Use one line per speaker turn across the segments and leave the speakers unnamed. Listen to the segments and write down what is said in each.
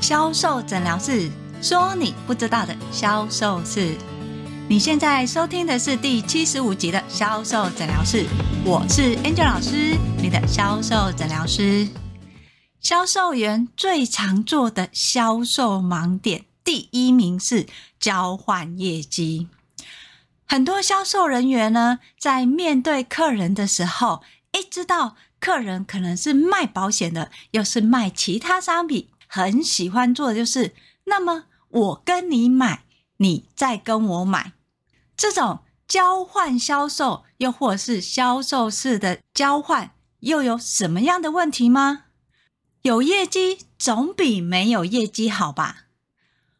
销售诊疗室说你不知道的销售事。你现在收听的是第七十五集的销售诊疗室，我是 Angel 老师，你的销售诊疗师。销售员最常做的销售盲点，第一名是交换业绩。很多销售人员呢，在面对客人的时候，一知道客人可能是卖保险的，又是卖其他商品，很喜欢做的就是，那么我跟你买，你再跟我买，这种交换销售，又或是销售式的交换，又有什么样的问题吗？有业绩总比没有业绩好吧？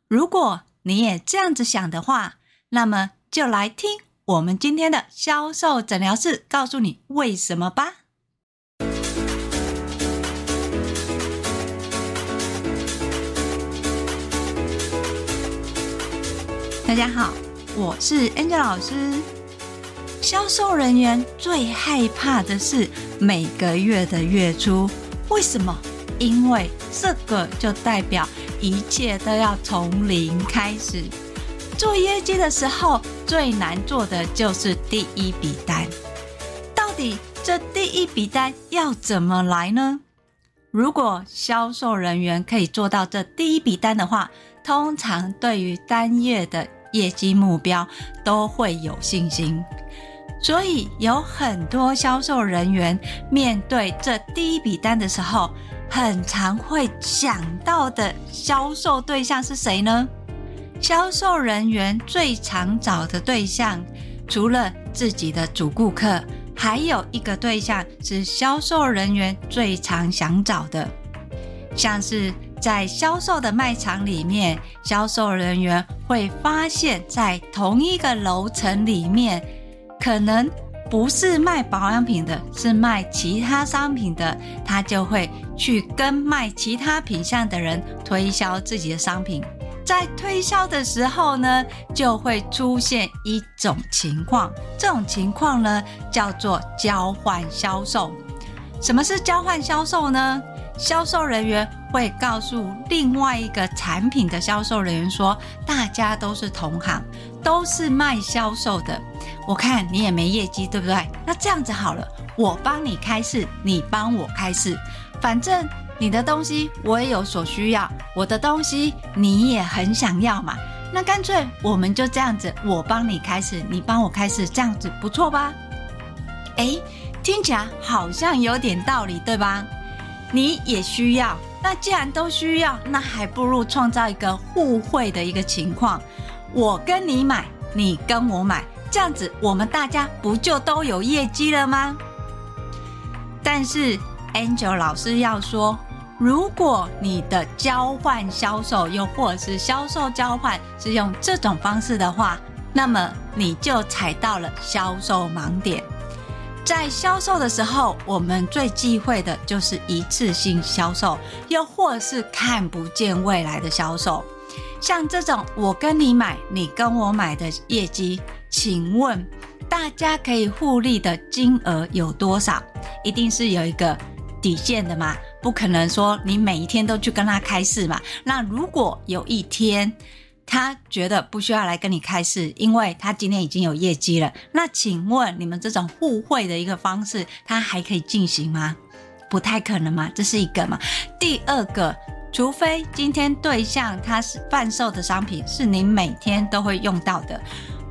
如果你也这样子想的话，那么就来听我们今天的销售诊疗室，告诉你为什么吧。大家好，我是 Angel 老师。销售人员最害怕的是每个月的月初，为什么？因为这个就代表一切都要从零开始。做业绩的时候，最难做的就是第一笔单。到底这第一笔单要怎么来呢？如果销售人员可以做到这第一笔单的话，通常对于单月的业绩目标都会有信心，所以有很多销售人员面对这第一笔单的时候，很常会想到的销售对象是谁呢？销售人员最常找的对象，除了自己的主顾客，还有一个对象是销售人员最常想找的，像是。在销售的卖场里面，销售人员会发现，在同一个楼层里面，可能不是卖保养品的，是卖其他商品的，他就会去跟卖其他品项的人推销自己的商品。在推销的时候呢，就会出现一种情况，这种情况呢叫做交换销售。什么是交换销售呢？销售人员会告诉另外一个产品的销售人员说：“大家都是同行，都是卖销售的。我看你也没业绩，对不对？那这样子好了，我帮你开市，你帮我开市。反正你的东西我也有所需要，我的东西你也很想要嘛。那干脆我们就这样子，我帮你开市，你帮我开市，这样子不错吧？诶，听起来好像有点道理，对吧？”你也需要，那既然都需要，那还不如创造一个互惠的一个情况。我跟你买，你跟我买，这样子我们大家不就都有业绩了吗？但是 Angel 老师要说，如果你的交换销售又或者是销售交换是用这种方式的话，那么你就踩到了销售盲点。在销售的时候，我们最忌讳的就是一次性销售，又或是看不见未来的销售。像这种我跟你买，你跟我买的业绩，请问大家可以互利的金额有多少？一定是有一个底线的嘛，不可能说你每一天都去跟他开市嘛。那如果有一天，他觉得不需要来跟你开市，因为他今天已经有业绩了。那请问你们这种互惠的一个方式，他还可以进行吗？不太可能嘛，这是一个嘛。第二个，除非今天对象他是贩售的商品是你每天都会用到的，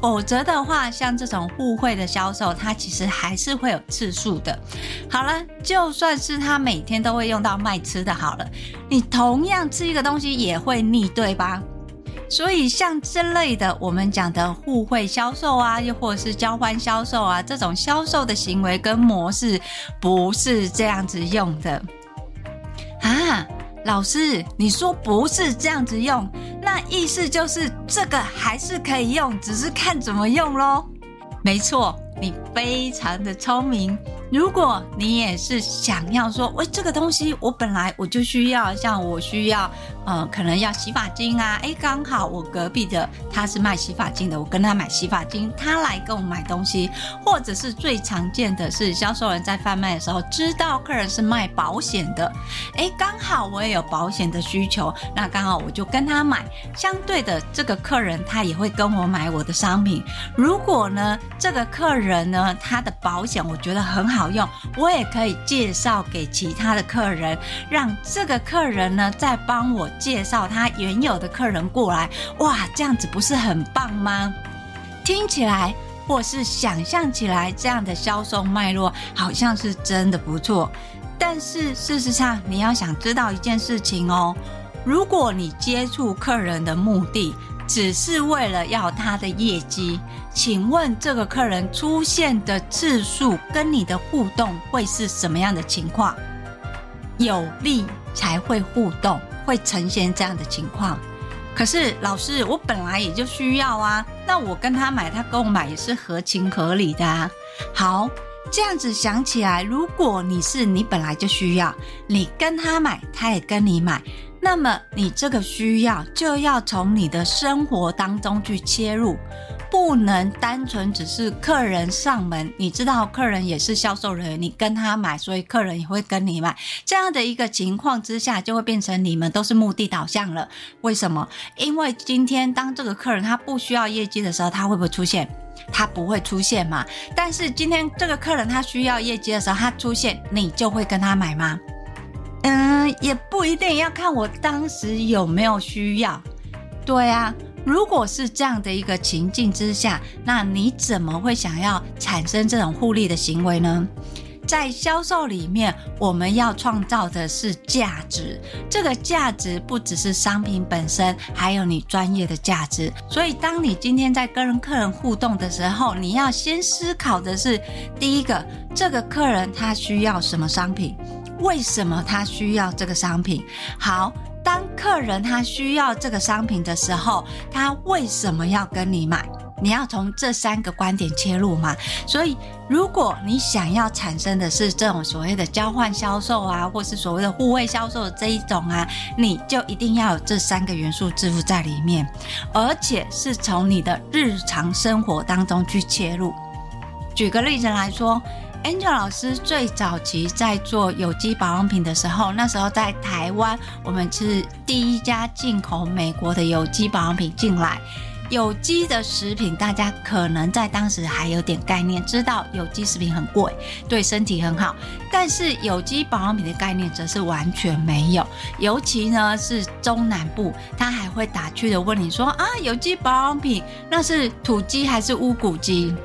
否则的话，像这种互惠的销售，它其实还是会有次数的。好了，就算是他每天都会用到卖吃的，好了，你同样吃一个东西也会腻，对吧？所以，像这类的我们讲的互惠销售啊，又或者是交换销售啊，这种销售的行为跟模式不是这样子用的啊。老师，你说不是这样子用，那意思就是这个还是可以用，只是看怎么用咯。没错，你非常的聪明。如果你也是想要说，喂，这个东西我本来我就需要，像我需要，呃，可能要洗发精啊，诶，刚好我隔壁的他是卖洗发精的，我跟他买洗发精，他来跟我买东西，或者是最常见的是销售人在贩卖的时候知道客人是卖保险的，诶，刚好我也有保险的需求，那刚好我就跟他买，相对的这个客人他也会跟我买我的商品。如果呢，这个客人呢，他的保险我觉得很好。好用，我也可以介绍给其他的客人，让这个客人呢再帮我介绍他原有的客人过来。哇，这样子不是很棒吗？听起来或是想象起来，这样的销售脉络好像是真的不错。但是事实上，你要想知道一件事情哦，如果你接触客人的目的，只是为了要他的业绩，请问这个客人出现的次数跟你的互动会是什么样的情况？有利才会互动，会呈现这样的情况。可是老师，我本来也就需要啊，那我跟他买，他跟我买也是合情合理的啊。好，这样子想起来，如果你是你本来就需要，你跟他买，他也跟你买。那么你这个需要就要从你的生活当中去切入，不能单纯只是客人上门，你知道客人也是销售人员，你跟他买，所以客人也会跟你买，这样的一个情况之下，就会变成你们都是目的导向了。为什么？因为今天当这个客人他不需要业绩的时候，他会不会出现？他不会出现嘛？但是今天这个客人他需要业绩的时候，他出现，你就会跟他买吗？嗯，也不一定要看我当时有没有需要。对啊，如果是这样的一个情境之下，那你怎么会想要产生这种互利的行为呢？在销售里面，我们要创造的是价值。这个价值不只是商品本身，还有你专业的价值。所以，当你今天在跟客人互动的时候，你要先思考的是：第一个，这个客人他需要什么商品？为什么他需要这个商品？好，当客人他需要这个商品的时候，他为什么要跟你买？你要从这三个观点切入嘛。所以，如果你想要产生的是这种所谓的交换销售啊，或是所谓的互惠销售的这一种啊，你就一定要有这三个元素支付在里面，而且是从你的日常生活当中去切入。举个例子来说。Angel 老师最早期在做有机保养品的时候，那时候在台湾，我们是第一家进口美国的有机保养品进来。有机的食品，大家可能在当时还有点概念，知道有机食品很贵，对身体很好。但是有机保养品的概念则是完全没有，尤其呢是中南部，他还会打趣的问你说：“啊，有机保养品那是土鸡还是乌骨鸡？”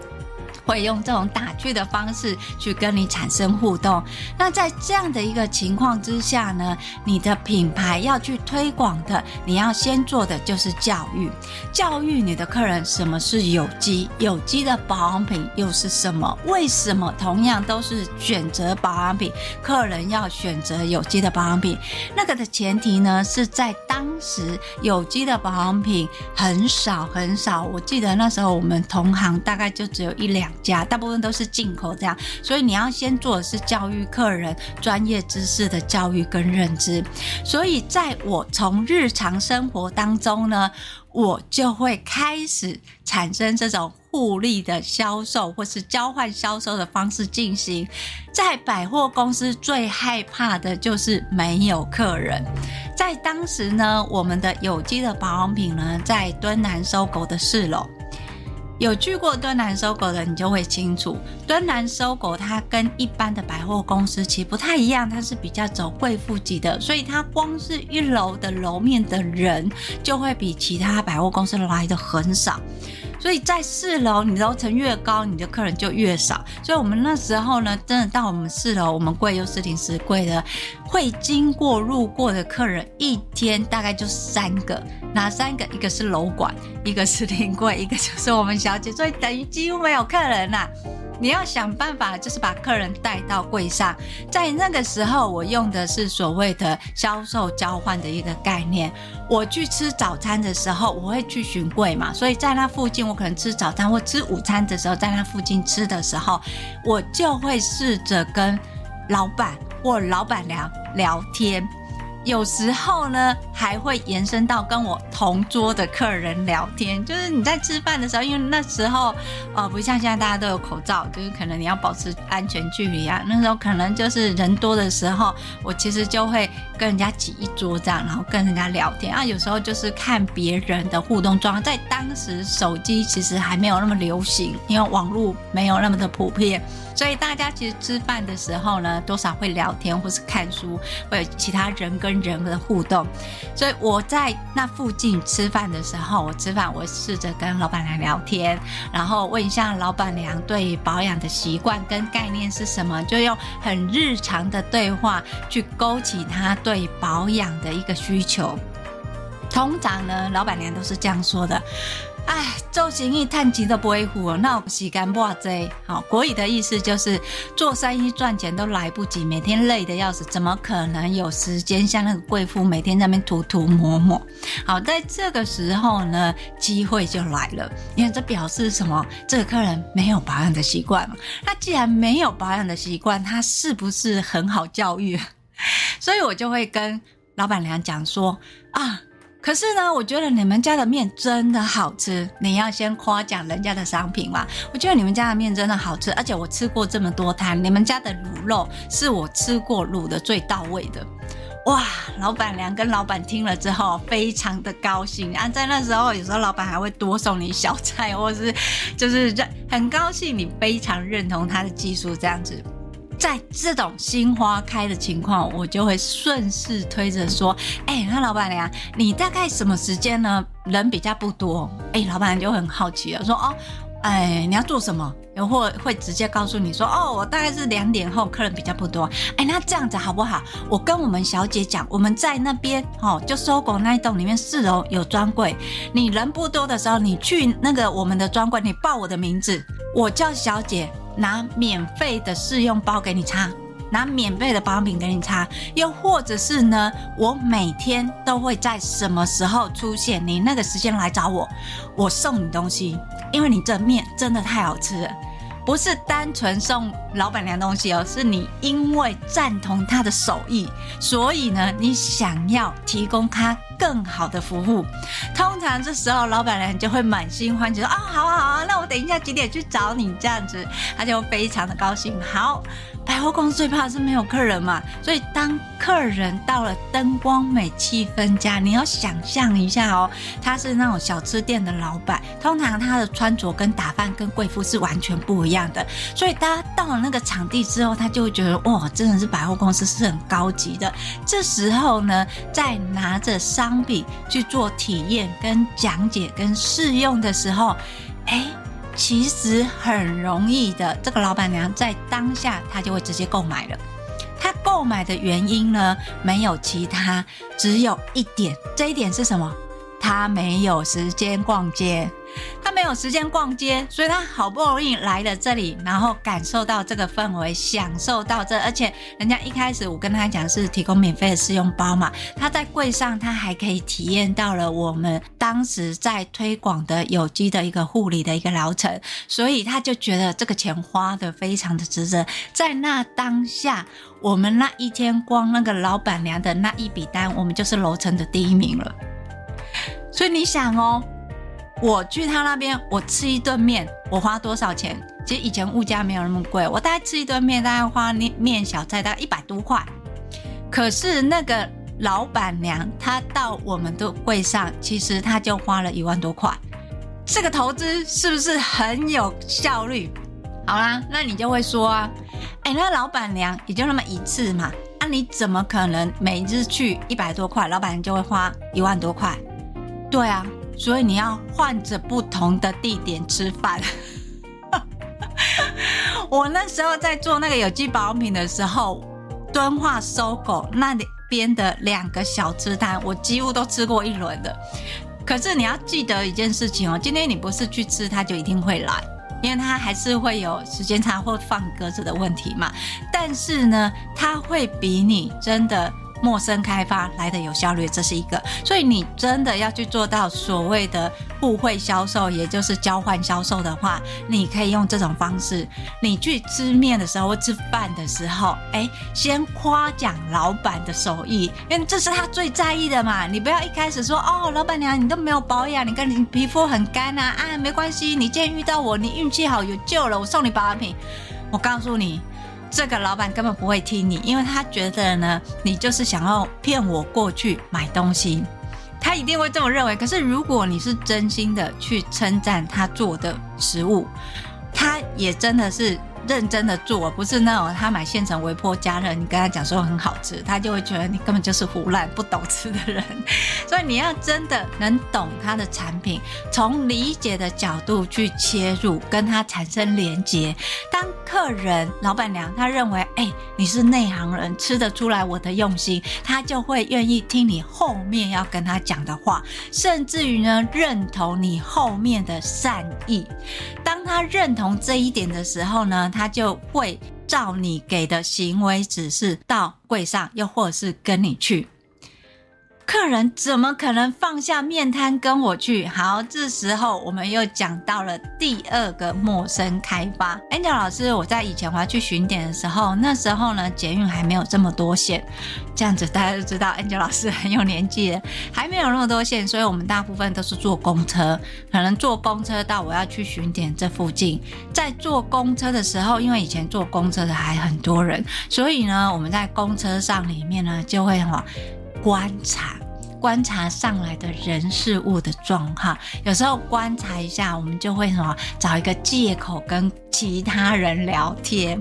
会用这种打趣的方式去跟你产生互动。那在这样的一个情况之下呢，你的品牌要去推广的，你要先做的就是教育，教育你的客人什么是有机，有机的保养品又是什么？为什么同样都是选择保养品，客人要选择有机的保养品？那个的前提呢，是在当时有机的保养品很少很少。我记得那时候我们同行大概就只有一两。家大部分都是进口这样，所以你要先做的是教育客人专业知识的教育跟认知。所以在我从日常生活当中呢，我就会开始产生这种互利的销售或是交换销售的方式进行。在百货公司最害怕的就是没有客人。在当时呢，我们的有机的保养品呢，在敦南收购的四楼。有去过敦南搜狗的，你就会清楚，敦南搜狗它跟一般的百货公司其实不太一样，它是比较走贵妇级的，所以它光是一楼的楼面的人就会比其他百货公司来的很少。所以在四楼，你楼层越高，你的客人就越少。所以我们那时候呢，真的到我们四楼，我们柜又是临时柜的，会经过路过的客人一天大概就三个，哪三个？一个是楼管，一个是临柜，一个就是我们小姐，所以等于几乎没有客人呐、啊。你要想办法，就是把客人带到柜上。在那个时候，我用的是所谓的销售交换的一个概念。我去吃早餐的时候，我会去巡柜嘛，所以在那附近，我可能吃早餐或吃午餐的时候，在那附近吃的时候，我就会试着跟老板或老板娘聊天。有时候呢，还会延伸到跟我同桌的客人聊天。就是你在吃饭的时候，因为那时候，呃，不像现在大家都有口罩，就是可能你要保持安全距离啊。那时候可能就是人多的时候，我其实就会跟人家挤一桌这样，然后跟人家聊天啊。有时候就是看别人的互动状况。在当时手机其实还没有那么流行，因为网络没有那么的普遍。所以大家其实吃饭的时候呢，多少会聊天或是看书，会有其他人跟人的互动。所以我在那附近吃饭的时候，我吃饭我试着跟老板娘聊天，然后问一下老板娘对保养的习惯跟概念是什么，就用很日常的对话去勾起她对保养的一个需求。通常呢，老板娘都是这样说的。哎，做生意趁钱都不会付，那我时间不多。好，国语的意思就是做生意赚钱都来不及，每天累得要死，怎么可能有时间像那个贵妇每天在那边涂涂抹抹？好，在这个时候呢，机会就来了，因为这表示什么？这个客人没有保养的习惯嘛。那既然没有保养的习惯，他是不是很好教育？所以我就会跟老板娘讲说啊。可是呢，我觉得你们家的面真的好吃。你要先夸奖人家的商品嘛。我觉得你们家的面真的好吃，而且我吃过这么多摊，你们家的卤肉是我吃过卤的最到位的。哇，老板娘跟老板听了之后非常的高兴啊。在那时候，有时候老板还会多送你小菜，或是就是很高兴你非常认同他的技术这样子。在这种新花开的情况，我就会顺势推着说：“哎、那老板娘，你大概什么时间呢？人比较不多。欸”哎，老板娘就很好奇了，说：“哦，哎、你要做什么？”然后会直接告诉你说：“哦，我大概是两点后，客人比较不多。哎、那这样子好不好？我跟我们小姐讲，我们在那边哦，就 SOGO 那一栋里面四楼有专柜。你人不多的时候，你去那个我们的专柜，你报我的名字，我叫小姐。”拿免费的试用包给你擦，拿免费的保养品给你擦，又或者是呢，我每天都会在什么时候出现，你那个时间来找我，我送你东西，因为你这面真的太好吃了。不是单纯送老板娘东西哦，是你因为赞同她的手艺，所以呢，你想要提供她更好的服务。通常这时候老板娘就会满心欢喜说：“啊，好啊好啊，那我等一下几点去找你？”这样子，她就非常的高兴。好。百货公司最怕的是没有客人嘛，所以当客人到了灯光美、气氛佳，你要想象一下哦，他是那种小吃店的老板，通常他的穿着跟打扮跟贵妇是完全不一样的，所以大家到了那个场地之后，他就会觉得哇，真的是百货公司是很高级的。这时候呢，在拿着商品去做体验、跟讲解、跟试用的时候，哎。其实很容易的，这个老板娘在当下她就会直接购买了。她购买的原因呢，没有其他，只有一点。这一点是什么？她没有时间逛街。他没有时间逛街，所以他好不容易来了这里，然后感受到这个氛围，享受到这，而且人家一开始我跟他讲是提供免费的试用包嘛，他在柜上他还可以体验到了我们当时在推广的有机的一个护理的一个疗程，所以他就觉得这个钱花得非常的值得。在那当下，我们那一天光那个老板娘的那一笔单，我们就是楼层的第一名了。所以你想哦。我去他那边，我吃一顿面，我花多少钱？其实以前物价没有那么贵，我大概吃一顿面，大概花面面小菜大概一百多块。可是那个老板娘，她到我们的柜上，其实她就花了一万多块。这个投资是不是很有效率？好啦，那你就会说啊，哎，那老板娘也就那么一次嘛，那、你怎么可能每日去一百多块，老板娘就会花一万多块？对啊。所以你要换着不同的地点吃饭。我那时候在做那个有机保养品的时候，敦化 SOGO 那边的两个小吃摊，我几乎都吃过一轮的。可是你要记得一件事情哦，今天你不是去吃，他就一定会来。因为它还是会有时间差或放鸽子的问题嘛。但是呢，它会比你真的。陌生开发来的有效率，这是一个，所以你真的要去做到所谓的互惠销售，也就是交换销售的话，你可以用这种方式。你去吃面的时候或吃饭的时候，哎，先夸奖老板的手艺，因为这是他最在意的嘛。你不要一开始说哦，老板娘你都没有保养，你看你皮肤很干啊，啊，没关系，你今天遇到我，你运气好有救了，我送你保养品。我告诉你。这个老板根本不会听你，因为他觉得呢，你就是想要骗我过去买东西，他一定会这么认为。可是如果你是真心的去称赞他做的食物，他也真的是。认真的做，不是那种他买现成微波加热，你跟他讲说很好吃，他就会觉得你根本就是胡乱不懂吃的人。所以你要真的能懂他的产品，从理解的角度去切入，跟他产生连结。当客人、老板娘他认为，哎、你是内行人，吃得出来我的用心，他就会愿意听你后面要跟他讲的话，甚至于呢，认同你后面的善意。当他认同这一点的时候呢，他就会照你给的行为指示到柜上，又或者是跟你去。客人怎么可能放下面摊跟我去？好，这时候我们又讲到了第二个陌生开发。Angel 老师，我在以前我要去巡点的时候，那时候呢，捷运还没有这么多线，这样子大家都知道 Angel 老师很有年纪了，还没有那么多线，所以我们大部分都是坐公车，可能坐公车到我要去巡点这附近。在坐公车的时候，因为以前坐公车的还很多人，所以呢，我们在公车上里面呢，就会什么观察。观察上来的人事物的状况，有时候观察一下，我们就会什么找一个借口跟其他人聊天。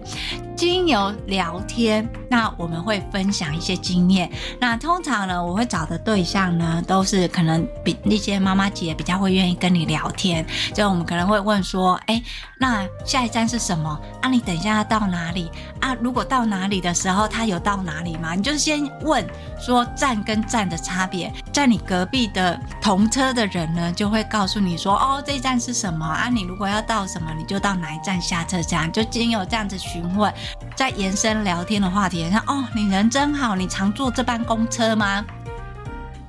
经由聊天，那我们会分享一些经验。那通常呢，我会找的对象呢，都是可能比那些妈妈姐比较会愿意跟你聊天。就我们可能会问说，哎，那下一站是什么？啊，你等一下要到哪里？啊，如果到哪里的时候，他有到哪里吗？你就先问说站跟站的差别。在你隔壁的同车的人呢，就会告诉你说，哦，这一站是什么？啊，你如果要到什么，你就到哪一站下车。这样就经有这样子询问。在延伸聊天的话题，像哦，你人真好，你常坐这班公车吗？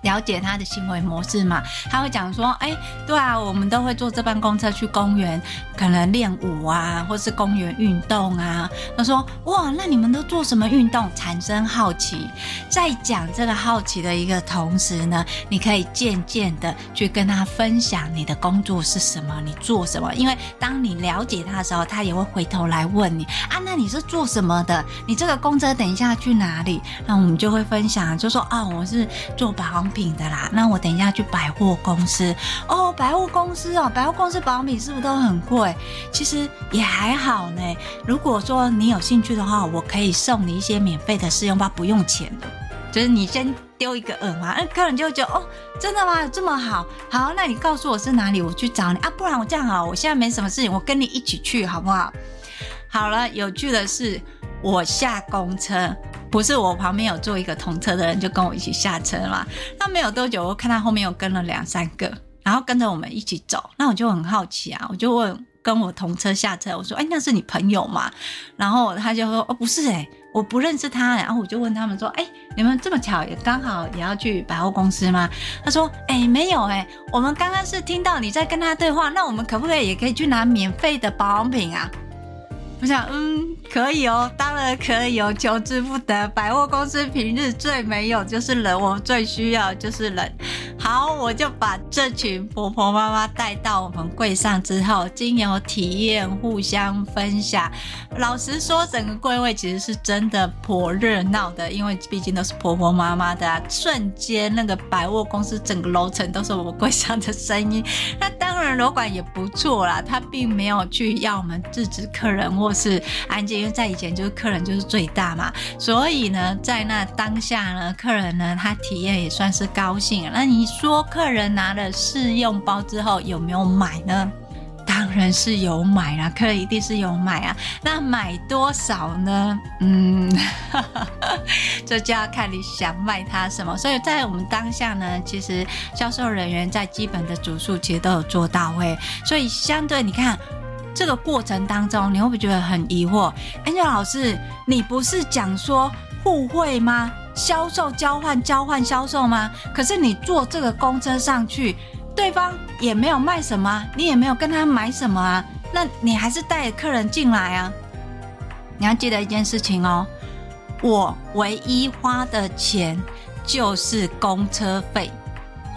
了解他的行为模式嘛，他会讲说，哎，对啊，我们都会坐这班公车去公园，可能练舞啊，或是公园运动啊。他说，哇，那你们都做什么运动？产生好奇，在讲这个好奇的一个同时呢，你可以渐渐的去跟他分享你的工作是什么，你做什么。因为当你了解他的时候，他也会回头来问你啊，那你是做什么的？你这个公车等一下去哪里？那我们就会分享，就说啊，我是做保养品的啦，那我等一下去百货公司哦，百货公司哦，百货公司保养品是不是都很贵？其实也还好呢。如果说你有兴趣的话，我可以送你一些免费的试用包，不用钱的。就是你先丢一个耳环，那客人就会觉得哦，真的吗？这么好，好，那你告诉我是哪里，我去找你啊。不然我这样好，我现在没什么事情，我跟你一起去好不好？好了，有趣的是，我下公车。不是我旁边有坐一个同车的人，就跟我一起下车嘛。那没有多久，我看他后面又跟了两三个，然后跟着我们一起走。那我就很好奇啊，我就问跟我同车下车，我说：“哎，那是你朋友吗？”然后他就说：“哦，不是哎，我不认识他。”然后我就问他们说：“哎，你们这么巧也刚好也要去百货公司吗？”他说：“哎，没有哎，我们刚刚是听到你在跟他对话，那我们可不可以也可以去拿免费的保养品啊？”我想，嗯，可以哦，当然可以哦，求之不得。百货公司平日最没有就是人，我们最需要就是人。好，我就把这群婆婆妈妈带到我们柜上之后，经由体验，互相分享。老实说，整个柜位其实是真的颇热闹的，因为毕竟都是婆婆妈妈的啊。瞬间，那个百货公司整个楼层都是我们柜上的声音。那当然，楼管也不错啦，他并没有去要我们制止客人或是安静，因为在以前就是客人就是最大嘛。所以呢，在那当下呢，客人呢他体验也算是高兴。那你。说客人拿了试用包之后有没有买呢？当然是有买啦，客人一定是有买啊。那买多少呢？嗯，这就要看你想卖他什么。所以在我们当下呢，其实销售人员在基本的主数其实都有做到位。所以相对你看。这个过程当中，你会不会觉得很疑惑？Angel 老师，你不是讲说互惠吗？销售交换，交换销售吗？可是你坐这个公车上去，对方也没有卖什么，你也没有跟他买什么啊，那你还是带客人进来啊？你要记得一件事情哦，我唯一花的钱就是公车费，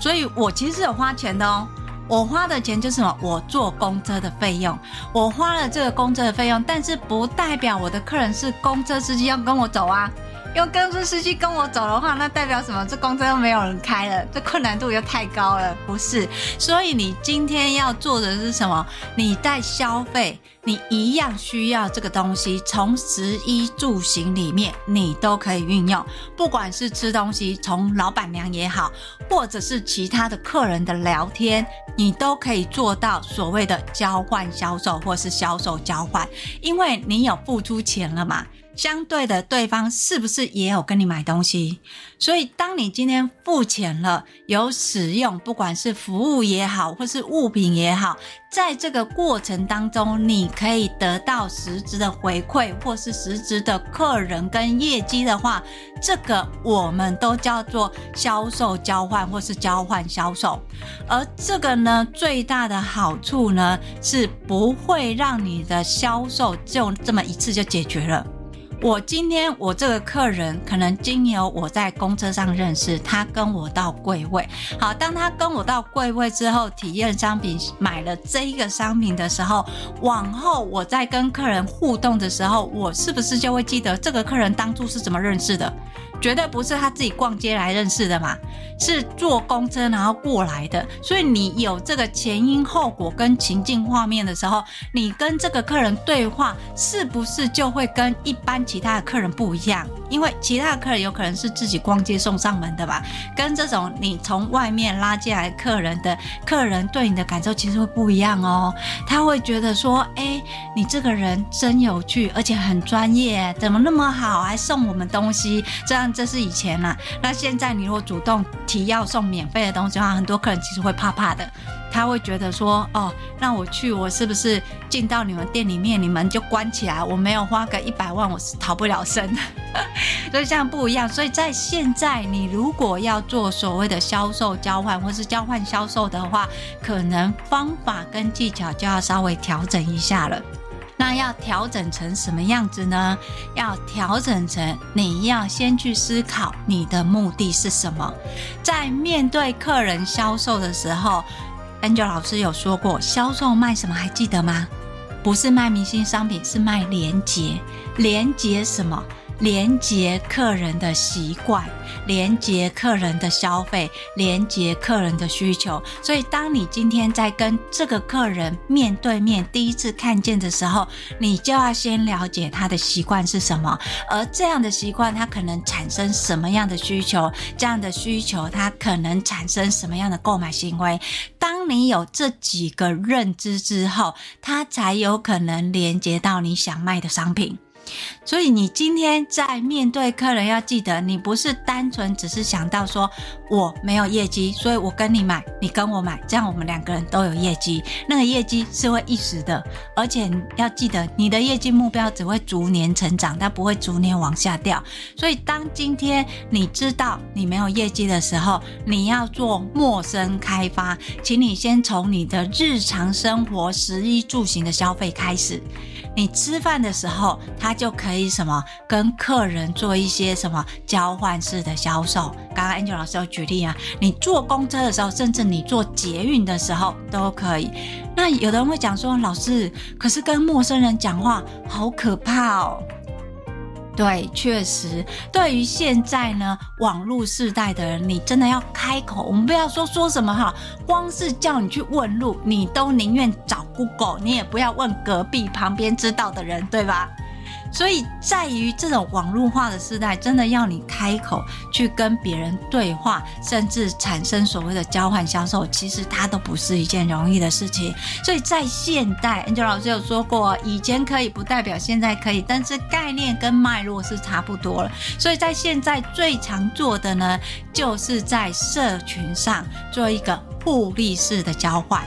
所以我其实是有花钱的哦。我花的钱就是什么？我坐公车的费用，我花了这个公车的费用，但是不代表我的客人是公车司机要跟我走啊。用公车司机跟我走的话，那代表什么？这公车又没有人开了，这困难度又太高了，不是？所以你今天要做的是什么？你在消费，你一样需要这个东西，从食衣住行里面你都可以运用。不管是吃东西，从老板娘也好，或者是其他的客人的聊天，你都可以做到所谓的交换销售，或是销售交换，因为你有付出钱了嘛。相对的，对方是不是也有跟你买东西？所以，当你今天付钱了，有使用，不管是服务也好，或是物品也好，在这个过程当中，你可以得到实质的回馈，或是实质的客人跟业绩的话，这个我们都叫做销售交换，或是交换销售。而这个呢，最大的好处呢，是不会让你的销售就这么一次就解决了。我今天我这个客人可能经由我在公车上认识他，跟我到柜位。好，当他跟我到柜位之后，体验商品，买了这一个商品的时候，往后我在跟客人互动的时候，我是不是就会记得这个客人当初是怎么认识的？绝对不是他自己逛街来认识的嘛，是坐公车然后过来的。所以你有这个前因后果跟情境画面的时候，你跟这个客人对话，是不是就会跟一般其他的客人不一样？因为其他的客人有可能是自己逛街送上门的吧，跟这种你从外面拉进来客人的客人对你的感受其实会不一样哦。他会觉得说，哎，你这个人真有趣，而且很专业，怎么那么好，还送我们东西，这样。这是以前啦，那现在你如果主动提要送免费的东西的话，很多客人其实会怕怕的，他会觉得说，哦，那我去，我是不是进到你们店里面，你们就关起来，我没有花个一百万，我是逃不了身的。所以这样不一样，所以在现在，你如果要做所谓的销售交换或是交换销售的话，可能方法跟技巧就要稍微调整一下了。那要调整成什么样子呢？要调整成你要先去思考你的目的是什么。在面对客人销售的时候，Angel 老师有说过，销售卖什么还记得吗？不是卖明星商品，是卖连结。连结什么？连接客人的习惯，连接客人的消费，连接客人的需求。所以，当你今天在跟这个客人面对面第一次看见的时候，你就要先了解他的习惯是什么，而这样的习惯他可能产生什么样的需求，这样的需求他可能产生什么样的购买行为。当你有这几个认知之后，他才有可能连接到你想卖的商品。所以你今天在面对客人，要记得，你不是单纯只是想到说我没有业绩，所以我跟你买，你跟我买，这样我们两个人都有业绩。那个业绩是会一时的，而且要记得，你的业绩目标只会逐年成长，但不会逐年往下掉。所以当今天你知道你没有业绩的时候，你要做陌生开发，请你先从你的日常生活食衣住行的消费开始。你吃饭的时候，他就可以什么跟客人做一些什么交换式的销售。刚刚 Angel 老师有举例啊，你坐公车的时候，甚至你坐捷运的时候都可以。那有的人会讲说，老师，可是跟陌生人讲话好可怕哦。对，确实，对于现在呢，网络世代的人，你真的要开口，我们不要说说什么哈，光是叫你去问路，你都宁愿找 Google，你也不要问隔壁旁边知道的人，对吧？所以，在于这种网络化的时代，真的要你开口去跟别人对话，甚至产生所谓的交换销售，其实它都不是一件容易的事情。所以在现代，Angel 老师有说过，以前可以不代表现在可以，但是概念跟脉络是差不多了。所以在现在最常做的呢，就是在社群上做一个互利式的交换。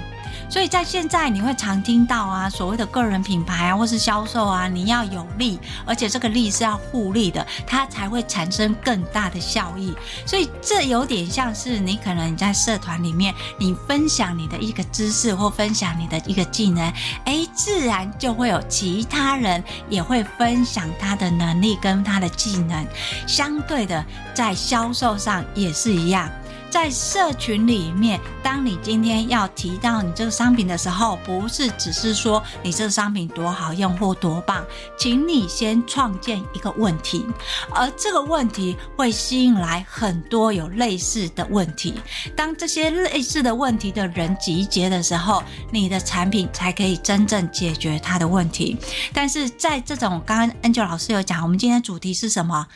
所以在现在你会常听到啊，所谓的个人品牌啊，或是销售啊，你要有利，而且这个利是要互利的，它才会产生更大的效益。所以这有点像是你可能你在社团里面，你分享你的一个知识或分享你的一个技能，哎，自然就会有其他人也会分享他的能力跟他的技能。相对的，在销售上也是一样。在社群里面，当你今天要提到你这个商品的时候，不是只是说你这个商品多好用或多棒，请你先创建一个问题，而这个问题会吸引来很多有类似的问题。当这些类似的问题的人集结的时候，你的产品才可以真正解决他的问题。但是在这种刚刚 Angel 老师有讲，我们今天主题是什么？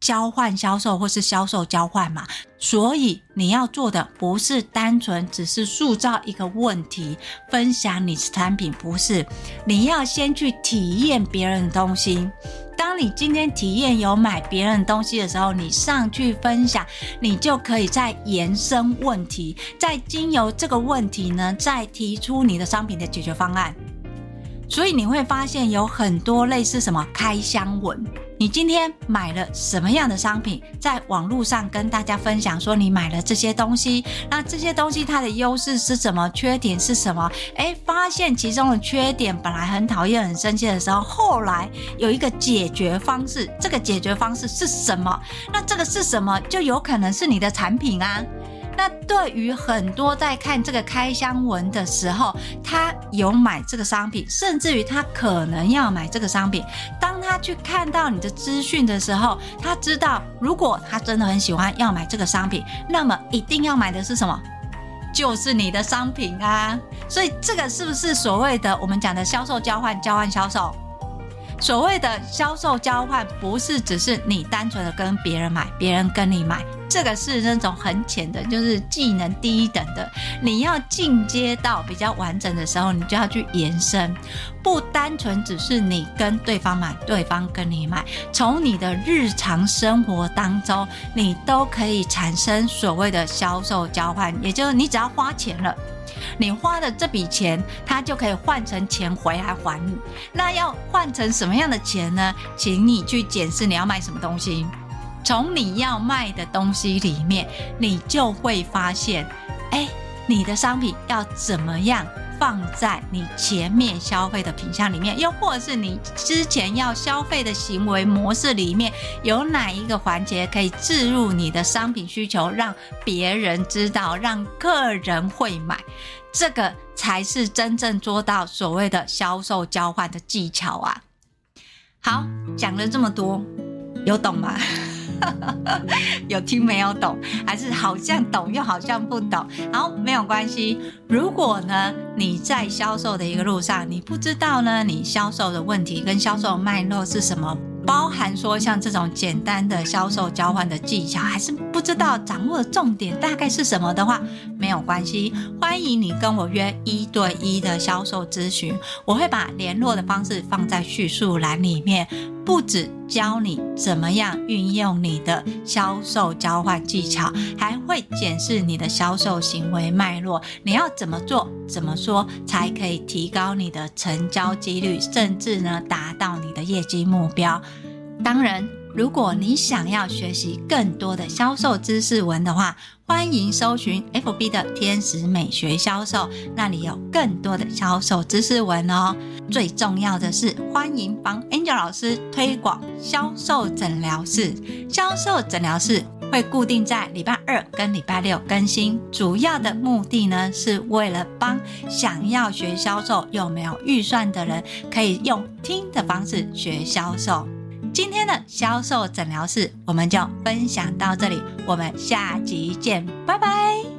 交换销售或是销售交换嘛，所以你要做的不是单纯只是塑造一个问题，分享你的产品，不是，你要先去体验别人的东西。当你今天体验有买别人的东西的时候，你上去分享，你就可以再延伸问题，再经由这个问题呢，再提出你的商品的解决方案。所以你会发现有很多类似什么开箱文，你今天买了什么样的商品，在网络上跟大家分享说你买了这些东西，那这些东西它的优势是什么，缺点是什么？诶，发现其中的缺点本来很讨厌、很生气的时候，后来有一个解决方式，这个解决方式是什么？那这个是什么？就有可能是你的产品啊。那对于很多在看这个开箱文的时候，他有买这个商品，甚至于他可能要买这个商品。当他去看到你的资讯的时候，他知道如果他真的很喜欢要买这个商品，那么一定要买的是什么？就是你的商品啊。所以这个是不是所谓的我们讲的销售交换、交换销售？所谓的销售交换，不是只是你单纯的跟别人买，别人跟你买。这个是那种很浅的，就是技能第一等的。你要进阶到比较完整的时候，你就要去延伸，不单纯只是你跟对方买，对方跟你买。从你的日常生活当中，你都可以产生所谓的销售交换，也就是你只要花钱了，你花的这笔钱，它就可以换成钱回来还你。那要换成什么样的钱呢？请你去检视你要卖什么东西。从你要卖的东西里面，你就会发现，哎，你的商品要怎么样放在你前面消费的品项里面，又或者是你之前要消费的行为模式里面，有哪一个环节可以置入你的商品需求，让别人知道，让客人会买，这个才是真正做到所谓的销售交换的技巧啊！好，讲了这么多，有懂吗？有听没有懂，还是好像懂又好像不懂？好，没有关系。如果呢，你在销售的一个路上，你不知道呢，你销售的问题跟销售脉络是什么？包含说像这种简单的销售交换的技巧，还是不知道掌握的重点大概是什么的话，没有关系，欢迎你跟我约一对一的销售咨询，我会把联络的方式放在叙述栏里面，不止教你怎么样运用你的销售交换技巧，还会检视你的销售行为脉络，你要怎么做、怎么说，才可以提高你的成交几率，甚至呢达到你的业绩目标。当然，如果你想要学习更多的销售知识文的话，欢迎搜寻 FB 的天使美学销售，那里有更多的销售知识文哦。最重要的是，欢迎帮 Angel 老师推广销售诊疗室。销售诊疗室会固定在礼拜二跟礼拜六更新，主要的目的呢，是为了帮想要学销售又没有预算的人，可以用听的方式学销售。今天的销售诊疗室，我们就分享到这里，我们下集见，拜拜。